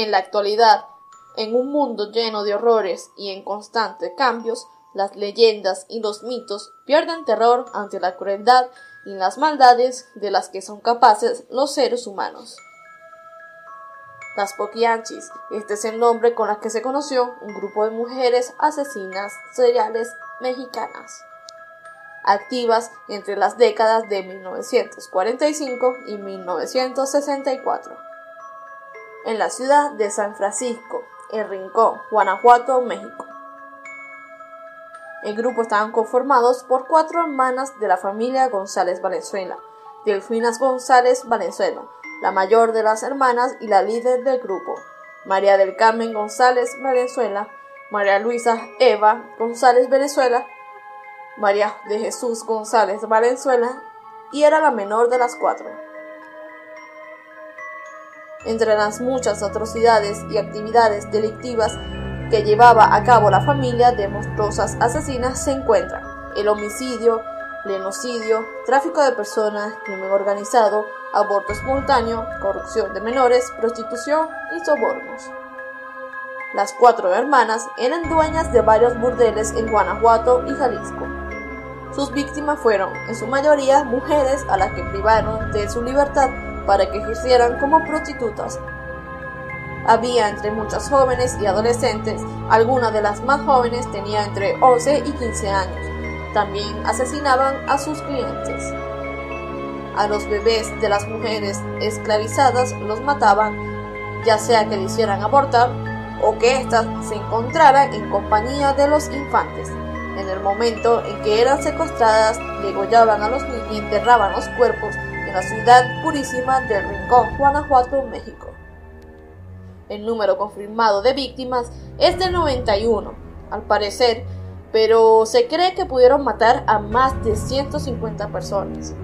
En la actualidad, en un mundo lleno de horrores y en constantes cambios, las leyendas y los mitos pierden terror ante la crueldad y las maldades de las que son capaces los seres humanos. Las Poquianchis, este es el nombre con el que se conoció un grupo de mujeres asesinas seriales mexicanas, activas entre las décadas de 1945 y 1964. En la ciudad de San Francisco, en Rincón, Guanajuato, México. El grupo estaban conformados por cuatro hermanas de la familia González Valenzuela, Delfinas González Valenzuela, la mayor de las hermanas y la líder del grupo, María del Carmen González Valenzuela, María Luisa Eva González Venezuela, María de Jesús González Valenzuela, y era la menor de las cuatro. Entre las muchas atrocidades y actividades delictivas que llevaba a cabo la familia de monstruosas asesinas se encuentran el homicidio, lenocidio, tráfico de personas, crimen organizado, aborto espontáneo, corrupción de menores, prostitución y sobornos. Las cuatro hermanas eran dueñas de varios burdeles en Guanajuato y Jalisco. Sus víctimas fueron, en su mayoría, mujeres a las que privaron de su libertad para que ejercieran como prostitutas había entre muchas jóvenes y adolescentes, algunas de las más jóvenes tenían entre 11 y 15 años. También asesinaban a sus clientes. A los bebés de las mujeres esclavizadas los mataban, ya sea que le hicieran abortar o que éstas se encontraran en compañía de los infantes. En el momento en que eran secuestradas, degollaban a los niños y enterraban los cuerpos en la ciudad purísima de Rincón, Guanajuato, México. El número confirmado de víctimas es de 91, al parecer, pero se cree que pudieron matar a más de 150 personas,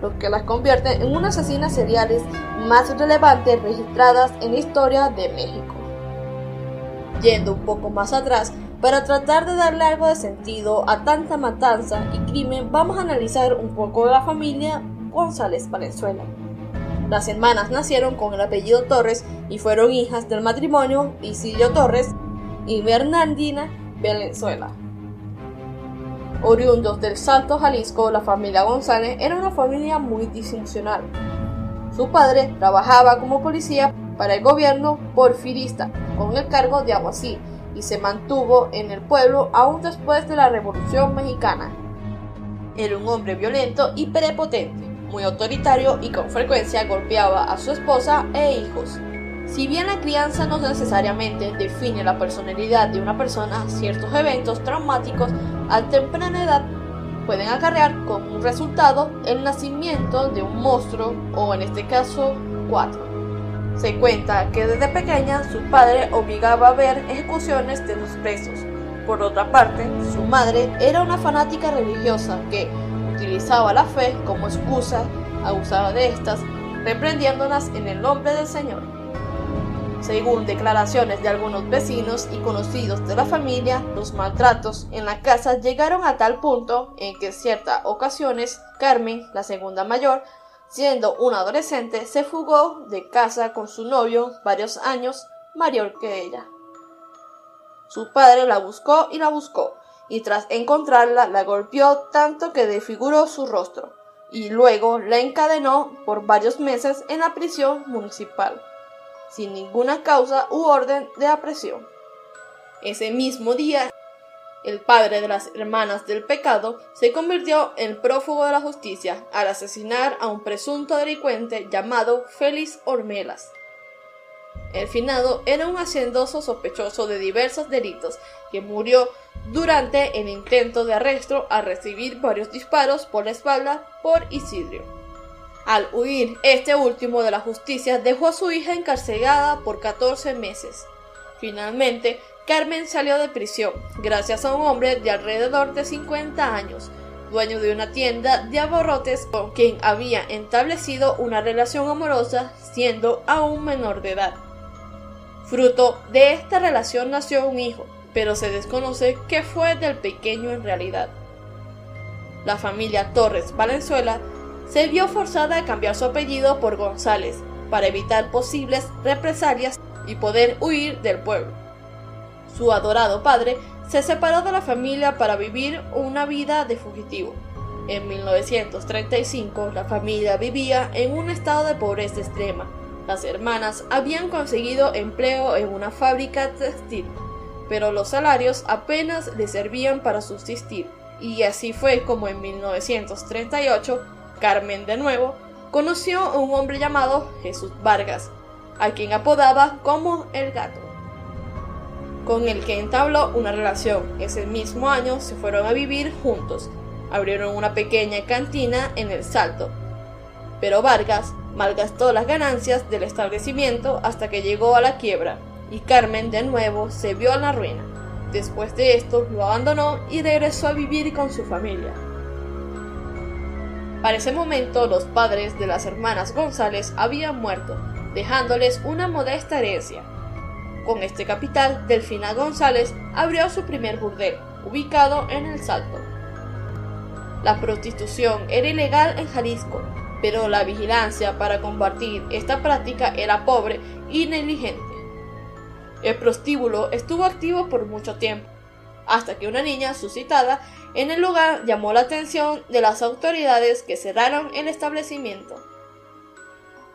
lo que las convierte en unas asesinas seriales más relevantes registradas en la historia de México. Yendo un poco más atrás, para tratar de darle algo de sentido a tanta matanza y crimen, vamos a analizar un poco de la familia González Valenzuela. Las hermanas nacieron con el apellido Torres y fueron hijas del matrimonio Isidro Torres y Bernardina Valenzuela. Oriundos del Salto, Jalisco, la familia González era una familia muy disfuncional. Su padre trabajaba como policía para el gobierno porfirista con el cargo de aguacil y se mantuvo en el pueblo aún después de la Revolución Mexicana. Era un hombre violento y prepotente muy autoritario y con frecuencia golpeaba a su esposa e hijos. Si bien la crianza no necesariamente define la personalidad de una persona, ciertos eventos traumáticos a temprana edad pueden acarrear como resultado el nacimiento de un monstruo o en este caso cuatro. Se cuenta que desde pequeña su padre obligaba a ver ejecuciones de los presos. Por otra parte, su madre era una fanática religiosa que, utilizaba la fe como excusa, abusaba de estas, reprendiéndolas en el nombre del Señor. Según declaraciones de algunos vecinos y conocidos de la familia, los maltratos en la casa llegaron a tal punto en que en ciertas ocasiones Carmen, la segunda mayor, siendo una adolescente, se fugó de casa con su novio varios años mayor que ella. Su padre la buscó y la buscó, y tras encontrarla la golpeó tanto que desfiguró su rostro, y luego la encadenó por varios meses en la prisión municipal, sin ninguna causa u orden de aprehensión. Ese mismo día, el padre de las hermanas del pecado se convirtió en prófugo de la justicia al asesinar a un presunto delincuente llamado Félix Ormelas. El finado era un haciendoso sospechoso de diversos delitos que murió durante el intento de arresto al recibir varios disparos por la espalda por Isidrio. Al huir este último de la justicia dejó a su hija encarcelada por 14 meses. Finalmente, Carmen salió de prisión gracias a un hombre de alrededor de 50 años, dueño de una tienda de abarrotes con quien había establecido una relación amorosa siendo aún menor de edad. Fruto de esta relación nació un hijo, pero se desconoce qué fue del pequeño en realidad. La familia Torres Valenzuela se vio forzada a cambiar su apellido por González, para evitar posibles represalias y poder huir del pueblo. Su adorado padre se separó de la familia para vivir una vida de fugitivo. En 1935 la familia vivía en un estado de pobreza extrema. Las hermanas habían conseguido empleo en una fábrica textil, pero los salarios apenas le servían para subsistir. Y así fue como en 1938 Carmen de nuevo conoció a un hombre llamado Jesús Vargas, a quien apodaba como el gato, con el que entabló una relación. Ese mismo año se fueron a vivir juntos, abrieron una pequeña cantina en el Salto, pero Vargas malgastó las ganancias del establecimiento hasta que llegó a la quiebra, y Carmen de nuevo se vio en la ruina. Después de esto lo abandonó y regresó a vivir con su familia. Para ese momento los padres de las hermanas González habían muerto, dejándoles una modesta herencia. Con este capital, Delfina González abrió su primer burdel, ubicado en El Salto. La prostitución era ilegal en Jalisco, pero la vigilancia para combatir esta práctica era pobre y negligente. El prostíbulo estuvo activo por mucho tiempo, hasta que una niña suscitada en el lugar llamó la atención de las autoridades que cerraron el establecimiento.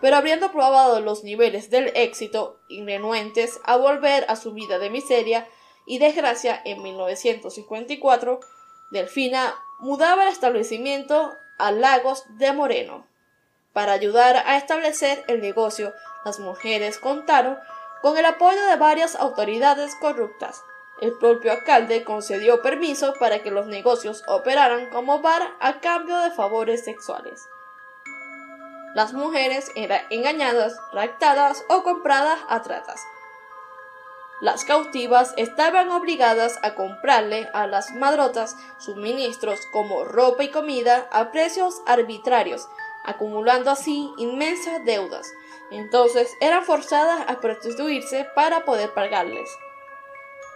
Pero habiendo probado los niveles del éxito y renuentes a volver a su vida de miseria y desgracia en 1954, Delfina mudaba el establecimiento a Lagos de Moreno. Para ayudar a establecer el negocio, las mujeres contaron con el apoyo de varias autoridades corruptas, el propio alcalde concedió permiso para que los negocios operaran como bar a cambio de favores sexuales. Las mujeres eran engañadas, raptadas o compradas a tratas. Las cautivas estaban obligadas a comprarle a las madrotas suministros como ropa y comida a precios arbitrarios, acumulando así inmensas deudas. Entonces eran forzadas a prostituirse para poder pagarles.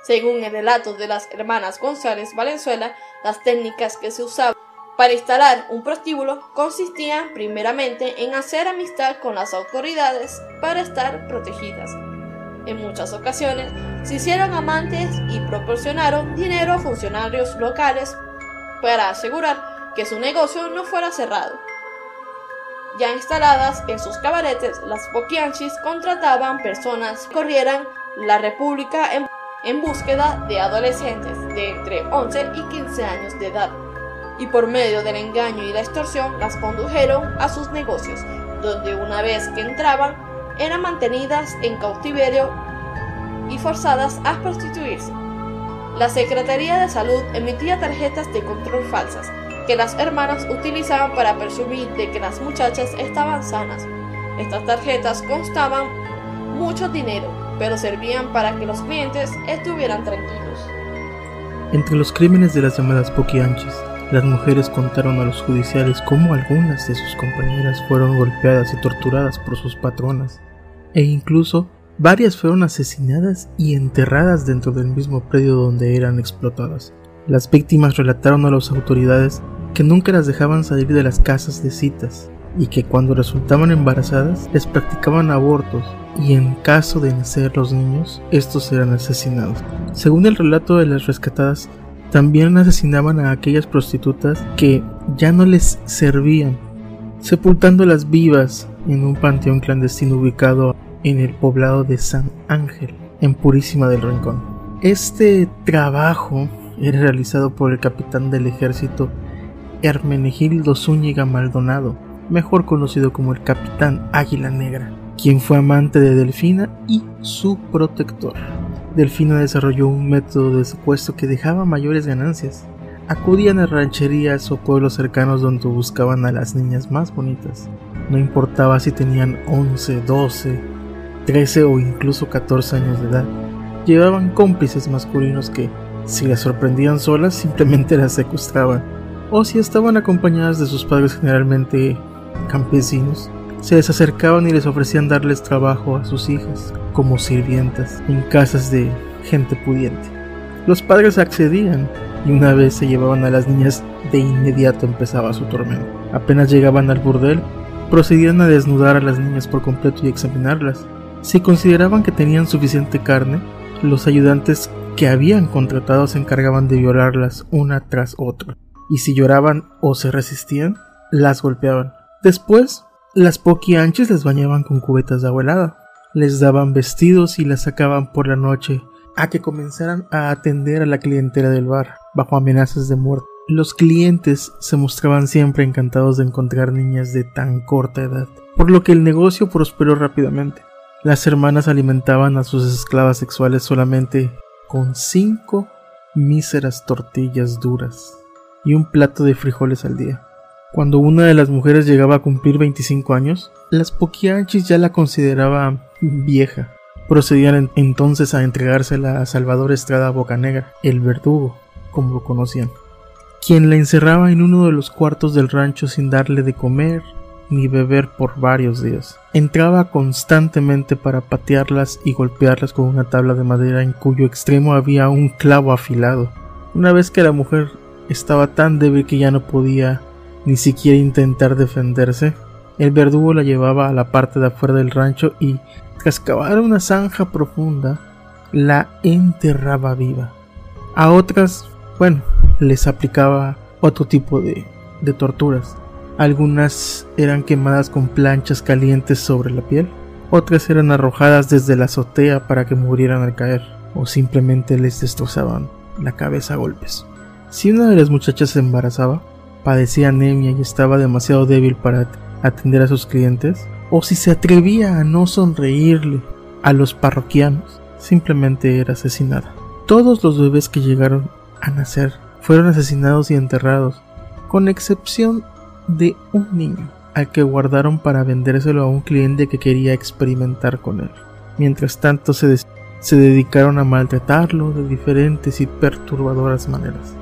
Según el relato de las hermanas González Valenzuela, las técnicas que se usaban para instalar un prostíbulo consistían primeramente en hacer amistad con las autoridades para estar protegidas. En muchas ocasiones se hicieron amantes y proporcionaron dinero a funcionarios locales para asegurar que su negocio no fuera cerrado. Ya instaladas en sus cabaretes, las boquianchis contrataban personas que corrieran la república en en búsqueda de adolescentes de entre 11 y 15 años de edad, y por medio del engaño y la extorsión las condujeron a sus negocios, donde una vez que entraban eran mantenidas en cautiverio y forzadas a prostituirse. La Secretaría de Salud emitía tarjetas de control falsas que las hermanas utilizaban para presumir de que las muchachas estaban sanas. Estas tarjetas constaban mucho dinero, pero servían para que los clientes estuvieran tranquilos. Entre los crímenes de las llamadas poquianchis, las mujeres contaron a los judiciales cómo algunas de sus compañeras fueron golpeadas y torturadas por sus patronas, e incluso varias fueron asesinadas y enterradas dentro del mismo predio donde eran explotadas. Las víctimas relataron a las autoridades que nunca las dejaban salir de las casas de citas y que cuando resultaban embarazadas les practicaban abortos y en caso de nacer los niños, estos eran asesinados. Según el relato de las rescatadas, también asesinaban a aquellas prostitutas que ya no les servían, sepultándolas vivas en un panteón clandestino ubicado en el poblado de San Ángel, en Purísima del Rincón. Este trabajo era realizado por el capitán del ejército Hermenegildo Zúñiga Maldonado, mejor conocido como el capitán Águila Negra quien fue amante de Delfina y su protector. Delfina desarrolló un método de secuestro que dejaba mayores ganancias. Acudían a rancherías o pueblos cercanos donde buscaban a las niñas más bonitas. No importaba si tenían 11, 12, 13 o incluso 14 años de edad. Llevaban cómplices masculinos que, si las sorprendían solas, simplemente las secuestraban. O si estaban acompañadas de sus padres generalmente campesinos, se les acercaban y les ofrecían darles trabajo a sus hijas como sirvientas en casas de gente pudiente. Los padres accedían y una vez se llevaban a las niñas de inmediato empezaba su tormento. Apenas llegaban al burdel, procedían a desnudar a las niñas por completo y examinarlas. Si consideraban que tenían suficiente carne, los ayudantes que habían contratado se encargaban de violarlas una tras otra, y si lloraban o se resistían, las golpeaban. Después, las poquianches les bañaban con cubetas de agua helada, les daban vestidos y las sacaban por la noche a que comenzaran a atender a la clientela del bar, bajo amenazas de muerte. Los clientes se mostraban siempre encantados de encontrar niñas de tan corta edad, por lo que el negocio prosperó rápidamente. Las hermanas alimentaban a sus esclavas sexuales solamente con cinco míseras tortillas duras y un plato de frijoles al día. Cuando una de las mujeres llegaba a cumplir 25 años, las poquianchis ya la consideraban vieja. Procedían entonces a entregársela a Salvador Estrada Bocanegra, el verdugo, como lo conocían, quien la encerraba en uno de los cuartos del rancho sin darle de comer ni beber por varios días. Entraba constantemente para patearlas y golpearlas con una tabla de madera en cuyo extremo había un clavo afilado. Una vez que la mujer estaba tan débil que ya no podía ni siquiera intentar defenderse, el verdugo la llevaba a la parte de afuera del rancho y, tras cavar una zanja profunda, la enterraba viva. A otras, bueno, les aplicaba otro tipo de, de torturas. Algunas eran quemadas con planchas calientes sobre la piel, otras eran arrojadas desde la azotea para que murieran al caer, o simplemente les destrozaban la cabeza a golpes. Si una de las muchachas se embarazaba, padecía anemia y estaba demasiado débil para atender a sus clientes, o si se atrevía a no sonreírle a los parroquianos, simplemente era asesinada. Todos los bebés que llegaron a nacer fueron asesinados y enterrados, con excepción de un niño al que guardaron para vendérselo a un cliente que quería experimentar con él. Mientras tanto se, se dedicaron a maltratarlo de diferentes y perturbadoras maneras.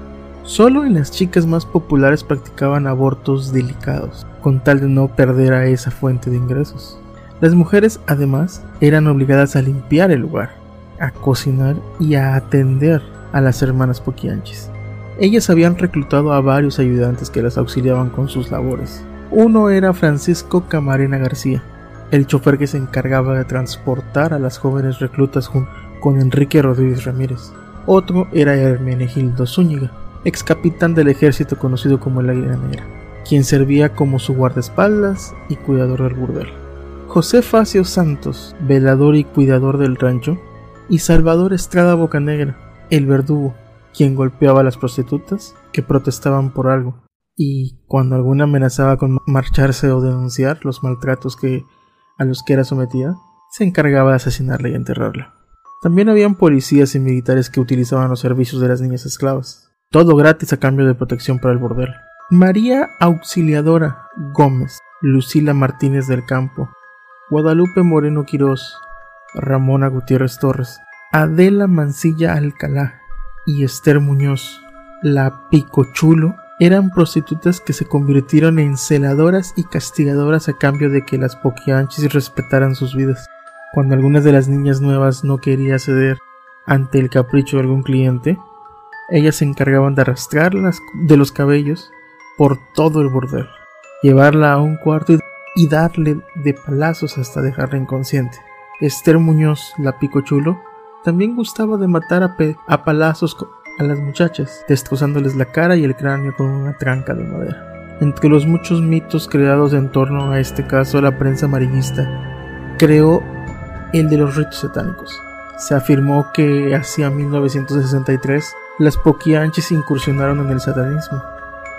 Solo en las chicas más populares practicaban abortos delicados, con tal de no perder a esa fuente de ingresos. Las mujeres, además, eran obligadas a limpiar el lugar, a cocinar y a atender a las hermanas poquianchis. Ellas habían reclutado a varios ayudantes que las auxiliaban con sus labores. Uno era Francisco Camarena García, el chofer que se encargaba de transportar a las jóvenes reclutas junto con Enrique Rodríguez Ramírez. Otro era Hermenegildo Zúñiga, ex capitán del ejército conocido como el Águila Negra, quien servía como su guardaespaldas y cuidador del burdel. José Facio Santos, velador y cuidador del rancho, y Salvador Estrada Bocanegra, el verdugo, quien golpeaba a las prostitutas que protestaban por algo, y cuando alguna amenazaba con marcharse o denunciar los maltratos que a los que era sometida, se encargaba de asesinarla y enterrarla. También habían policías y militares que utilizaban los servicios de las niñas esclavas, todo gratis a cambio de protección para el bordel. María Auxiliadora Gómez, Lucila Martínez del Campo, Guadalupe Moreno Quirós, Ramona Gutiérrez Torres, Adela Mancilla Alcalá y Esther Muñoz, la Picochulo, eran prostitutas que se convirtieron en celadoras y castigadoras a cambio de que las poquianchis respetaran sus vidas. Cuando algunas de las niñas nuevas no quería ceder ante el capricho de algún cliente, ellas se encargaban de arrastrarlas de los cabellos por todo el bordel, llevarla a un cuarto y darle de palazos hasta dejarla inconsciente. Esther Muñoz, la pico chulo, también gustaba de matar a, a palazos a las muchachas, destrozándoles la cara y el cráneo con una tranca de madera. Entre los muchos mitos creados en torno a este caso, la prensa amarillista creó el de los ritos satánicos. Se afirmó que hacia 1963 las poquianches incursionaron en el satanismo.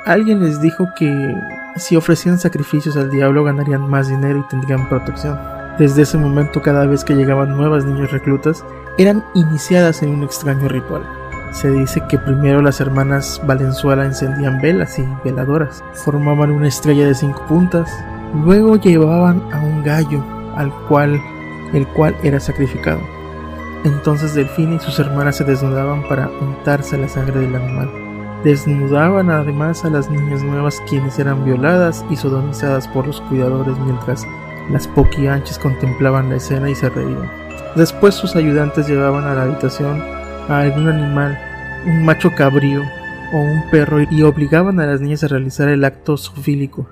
Alguien les dijo que si ofrecían sacrificios al diablo ganarían más dinero y tendrían protección. Desde ese momento cada vez que llegaban nuevas niñas reclutas eran iniciadas en un extraño ritual. Se dice que primero las hermanas Valenzuela encendían velas y veladoras, formaban una estrella de cinco puntas, luego llevaban a un gallo al cual el cual era sacrificado. Entonces Delfín y sus hermanas se desnudaban para untarse la sangre del animal. Desnudaban además a las niñas nuevas quienes eran violadas y sodomizadas por los cuidadores mientras las poquianches contemplaban la escena y se reían. Después sus ayudantes llevaban a la habitación a algún animal, un macho cabrío o un perro y obligaban a las niñas a realizar el acto zoofílico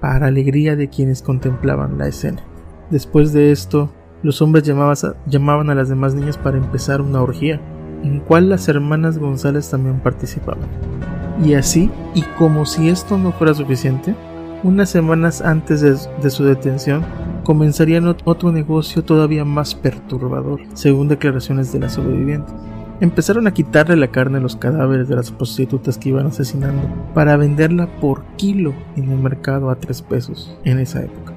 para alegría de quienes contemplaban la escena. Después de esto, los hombres llamaban a las demás niñas para empezar una orgía, en cual las hermanas González también participaban. Y así, y como si esto no fuera suficiente, unas semanas antes de, su detención, comenzarían otro negocio todavía más perturbador, según declaraciones de las sobrevivientes. Empezaron a quitarle la carne a los cadáveres de las prostitutas que iban asesinando para venderla por kilo en el mercado a tres pesos en esa época.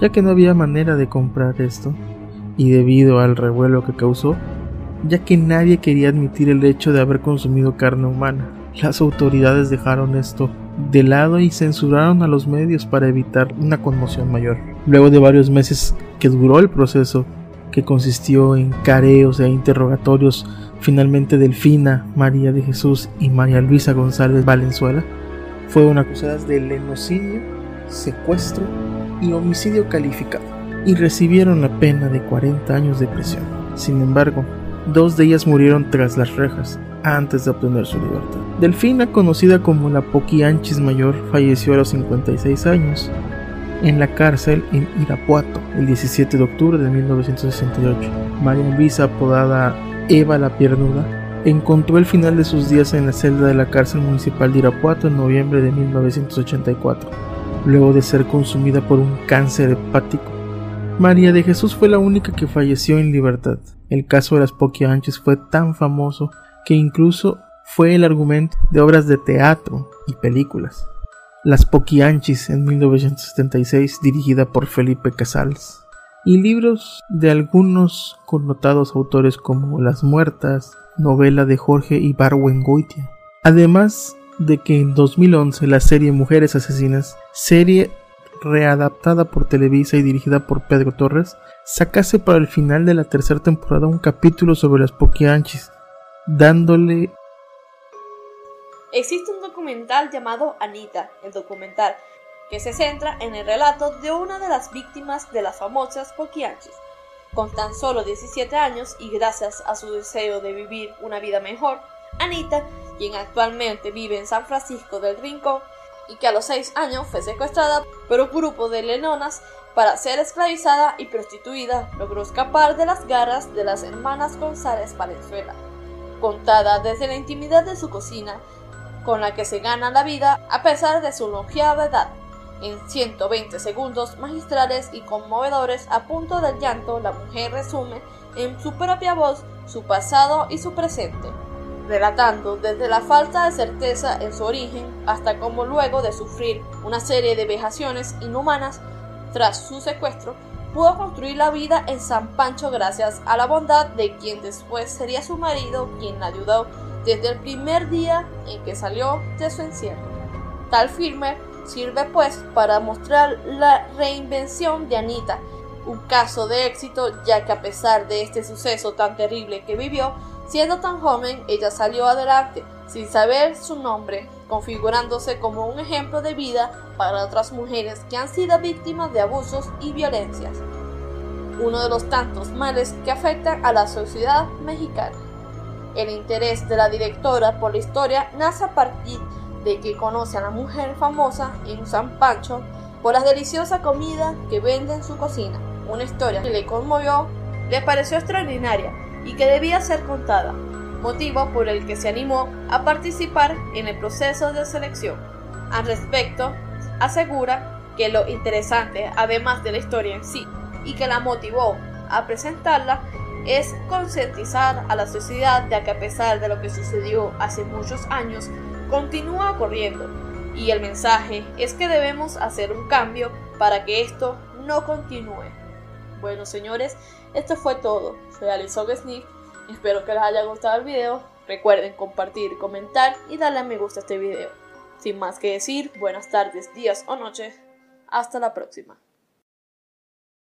Ya que no había manera de comprar esto, y debido al revuelo que causó, ya que nadie quería admitir el hecho de haber consumido carne humana. Las autoridades dejaron esto de lado y censuraron a los medios para evitar una conmoción mayor. Luego de varios meses que duró el proceso, que consistió en careos e interrogatorios, finalmente Delfina, María de Jesús y María Luisa González Valenzuela fueron acusadas de lenocidio, secuestro y homicidio calificado y recibieron la pena de 40 años de prisión. Sin embargo, dos de ellas murieron tras las rejas antes de obtener su libertad. Delfina, conocida como la Poquianchis Mayor, falleció a los 56 años en la cárcel en Irapuato el 17 de octubre de 1968. María Luisa, apodada Eva la Piernuda, encontró el final de sus días en la celda de la cárcel municipal de Irapuato en noviembre de 1984, luego de ser consumida por un cáncer hepático. María de Jesús fue la única que falleció en libertad. El caso de las Poquianches fue tan famoso que incluso fue el argumento de obras de teatro y películas. Las Poquianchis en 1976, dirigida por Felipe Casals, y libros de algunos connotados autores como Las Muertas, novela de Jorge Ibargüengoitia. Además de que en 2011 la serie Mujeres Asesinas, serie readaptada por Televisa y dirigida por Pedro Torres, sacase para el final de la tercera temporada un capítulo sobre las Poquianchis, dándole... Existe un documental llamado Anita, el documental, que se centra en el relato de una de las víctimas de las famosas Poquianchis. Con tan solo 17 años y gracias a su deseo de vivir una vida mejor, Anita, quien actualmente vive en San Francisco del Rincón y que a los 6 años fue secuestrada por un grupo de lenonas para ser esclavizada y prostituida, logró escapar de las garras de las hermanas González Valenzuela contada desde la intimidad de su cocina, con la que se gana la vida a pesar de su longeva edad. En 120 segundos magistrales y conmovedores a punto del llanto, la mujer resume en su propia voz su pasado y su presente, relatando desde la falta de certeza en su origen hasta cómo luego de sufrir una serie de vejaciones inhumanas tras su secuestro, pudo construir la vida en San Pancho gracias a la bondad de quien después sería su marido, quien la ayudó desde el primer día en que salió de su encierro. Tal firme sirve pues para mostrar la reinvención de Anita, un caso de éxito ya que a pesar de este suceso tan terrible que vivió, siendo tan joven, ella salió adelante sin saber su nombre, configurándose como un ejemplo de vida para otras mujeres que han sido víctimas de abusos y violencias, uno de los tantos males que afectan a la sociedad mexicana. El interés de la directora por la historia nace a partir de que conoce a la mujer famosa en San Pancho por la deliciosa comida que vende en su cocina, una historia que le conmovió, le pareció extraordinaria y que debía ser contada, motivo por el que se animó a participar en el proceso de selección. Al respecto, asegura que lo interesante, además de la historia en sí, y que la motivó a presentarla, es concientizar a la sociedad de que a pesar de lo que sucedió hace muchos años, continúa ocurriendo. Y el mensaje es que debemos hacer un cambio para que esto no continúe. Bueno, señores, esto fue todo. Soy Alison Smith Espero que les haya gustado el video. Recuerden compartir, comentar y darle a me gusta a este video. Sin más que decir, buenas tardes, días o noches. Hasta la próxima.